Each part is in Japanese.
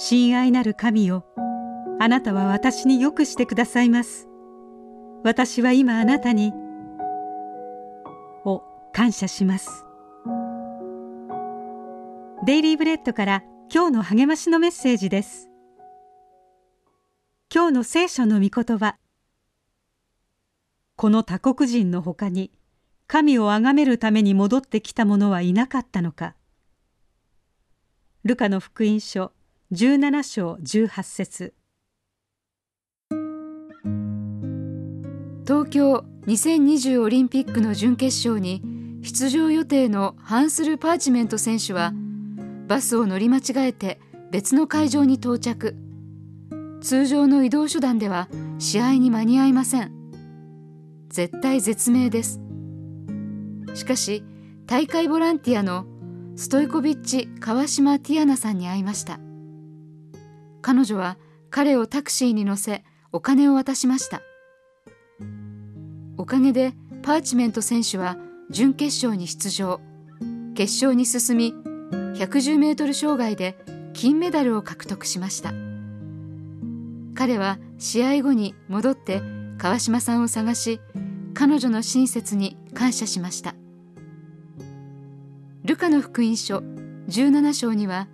親愛なる神よあなたは私によくしてくださいます。私は今あなたにを感謝します。デイリーブレッドから今日の励ましのメッセージです。今日の聖書の御言葉。この他国人のほかに神を崇めるために戻ってきた者はいなかったのか。ルカの福音書17章18節。東京2020オリンピックの準決勝に出場予定のハンスル・パーチメント選手はバスを乗り間違えて別の会場に到着。通常の移動手段では試合に間に合いません。絶対絶命です。しかし大会ボランティアのストイコビッチ川島ティアナさんに会いました。彼女は彼をタクシーに乗せお金を渡しました。おかげでパーチメント選手は準決勝に出場。決勝に進み110メートル障害で金メダルを獲得しました。彼は試合後に戻って川島さんを探し彼女の親切に感謝しました。ルカの福音書17章には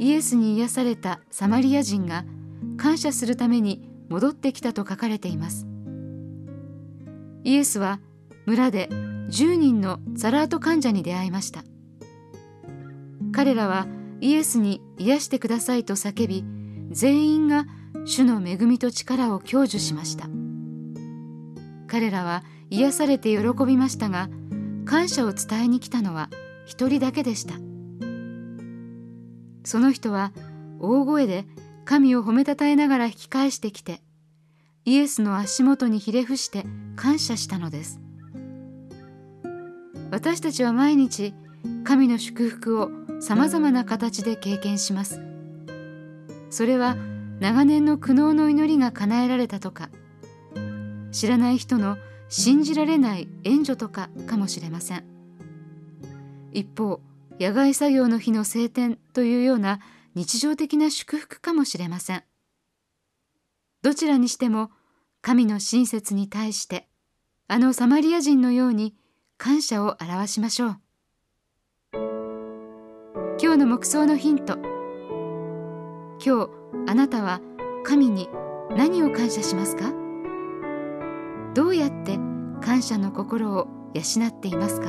イエスに癒されたサマリア人が感謝するために戻ってきたと書かれています。イエスは村で10人のザラート患者に出会いました。彼らはイエスに癒してくださいと叫び全員が主の恵みと力を享受しました。彼らは癒されて喜びましたが感謝を伝えに来たのは一人だけでした。その人は大声で神を褒めたたえながら引き返してきてイエスの足元にひれ伏して感謝したのです。私たちは毎日神の祝福をさまざまな形で経験します。それは長年の苦悩の祈りが叶えられたとか知らない人の信じられない援助とかかもしれません。一方野外作業の日の晴天というような日常的な祝福かもしれません。どちらにしても神の親切に対してあのサマリア人のように感謝を表しましょう。今日の目想のヒント。今日あなたは神に何を感謝しますか？どうやって感謝の心を養っていますか？